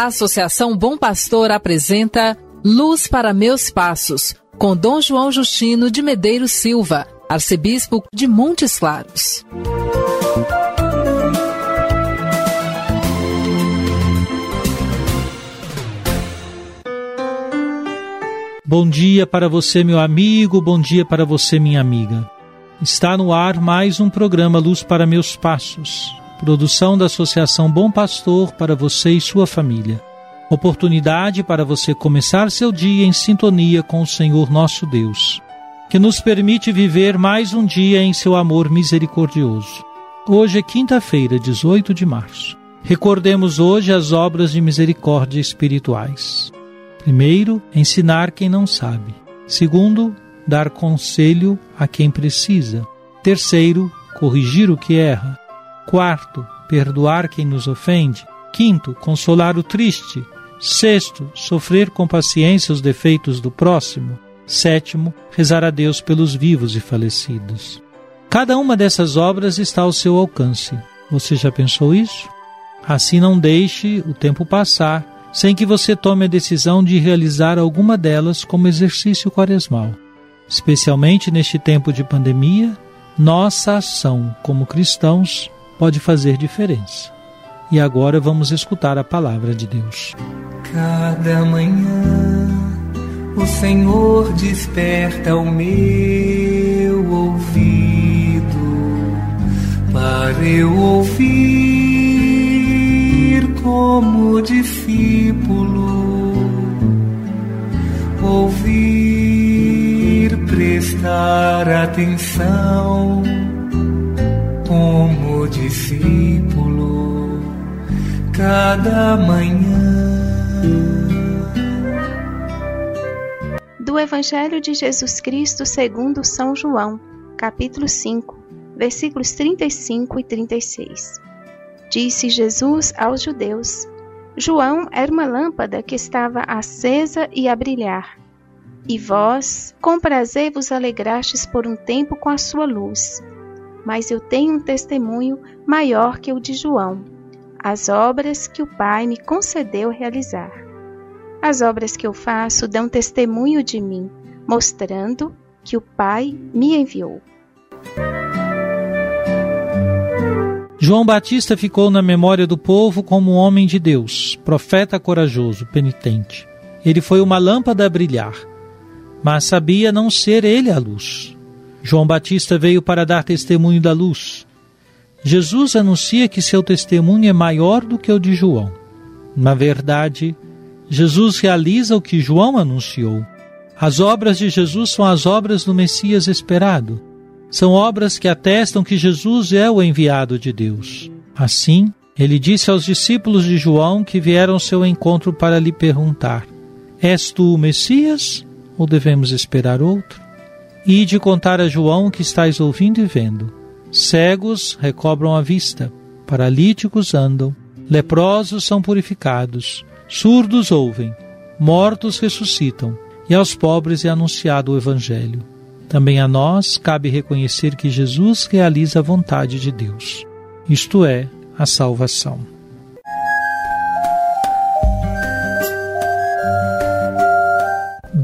A Associação Bom Pastor apresenta Luz para Meus Passos, com Dom João Justino de Medeiros Silva, arcebispo de Montes Claros. Bom dia para você, meu amigo, bom dia para você, minha amiga. Está no ar mais um programa Luz para Meus Passos, produção da Associação Bom Pastor para você e sua família. Oportunidade para você começar seu dia em sintonia com o Senhor nosso Deus, que nos permite viver mais um dia em seu amor misericordioso. Hoje é quinta-feira, 18 de março. Recordemos hoje as obras de misericórdia espirituais. Primeiro, ensinar quem não sabe. Segundo, dar conselho a quem precisa. Terceiro, corrigir o que erra. Quarto, perdoar quem nos ofende. Quinto, consolar o triste. Sexto, sofrer com paciência os defeitos do próximo. Sétimo, rezar a Deus pelos vivos e falecidos. Cada uma dessas obras está ao seu alcance. Você já pensou isso? Assim não deixe o tempo passar sem que você tome a decisão de realizar alguma delas como exercício quaresmal. Especialmente neste tempo de pandemia, nossa ação como cristãos pode fazer diferença. E agora vamos escutar a palavra de Deus. Cada manhã o Senhor desperta o meu ouvido para eu ouvir como discípulo, ouvir, prestar atenção discípulo cada manhã. Do Evangelho de Jesus Cristo segundo São João, capítulo 5, versículos 35 e 36. Disse Jesus aos judeus: João era uma lâmpada que estava acesa e a brilhar. E vós, com prazer, vos alegrastes por um tempo com a sua luz. Mas eu tenho um testemunho maior que o de João, as obras que o Pai me concedeu realizar. As obras que eu faço dão testemunho de mim, mostrando que o Pai me enviou. João Batista ficou na memória do povo como um homem de Deus, profeta corajoso, penitente. Ele foi uma lâmpada a brilhar, mas sabia não ser ele a luz. João Batista veio para dar testemunho da luz. Jesus anuncia que seu testemunho é maior do que o de João. Na verdade, Jesus realiza o que João anunciou. As obras de Jesus são as obras do Messias esperado. São obras que atestam que Jesus é o enviado de Deus. Assim, ele disse aos discípulos de João que vieram ao seu encontro para lhe perguntar: És tu o Messias ou devemos esperar outro? E de contar a João que estáis ouvindo e vendo. Cegos recobram a vista, paralíticos andam, leprosos são purificados, surdos ouvem, mortos ressuscitam, e aos pobres é anunciado o Evangelho. Também a nós cabe reconhecer que Jesus realiza a vontade de Deus, isto é, a salvação.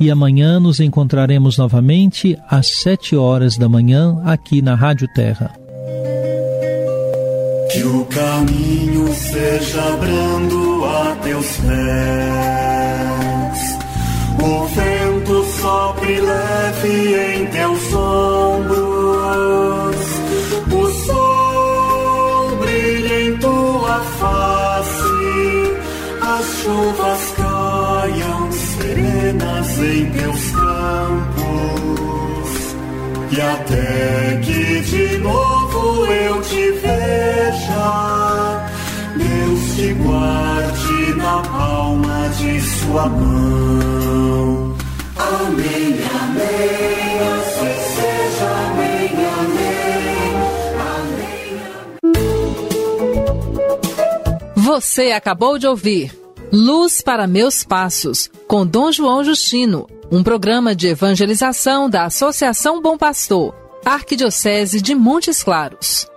e amanhã nos encontraremos novamente às 7 horas da manhã aqui na Rádio Terra. Que o caminho seja brando a teus pés, o vento sopre leve em teus em teus campos, e até que de novo eu te veja, Deus te guarde na palma de sua mão. Amém, amém, assim seja, amém, amém, amém. Você acabou de ouvir Luz para Meus Passos, com Dom João Justino, um programa de evangelização da Associação Bom Pastor, Arquidiocese de Montes Claros.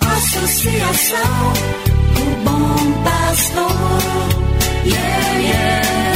Associação, o bom pastor, yeah, yeah.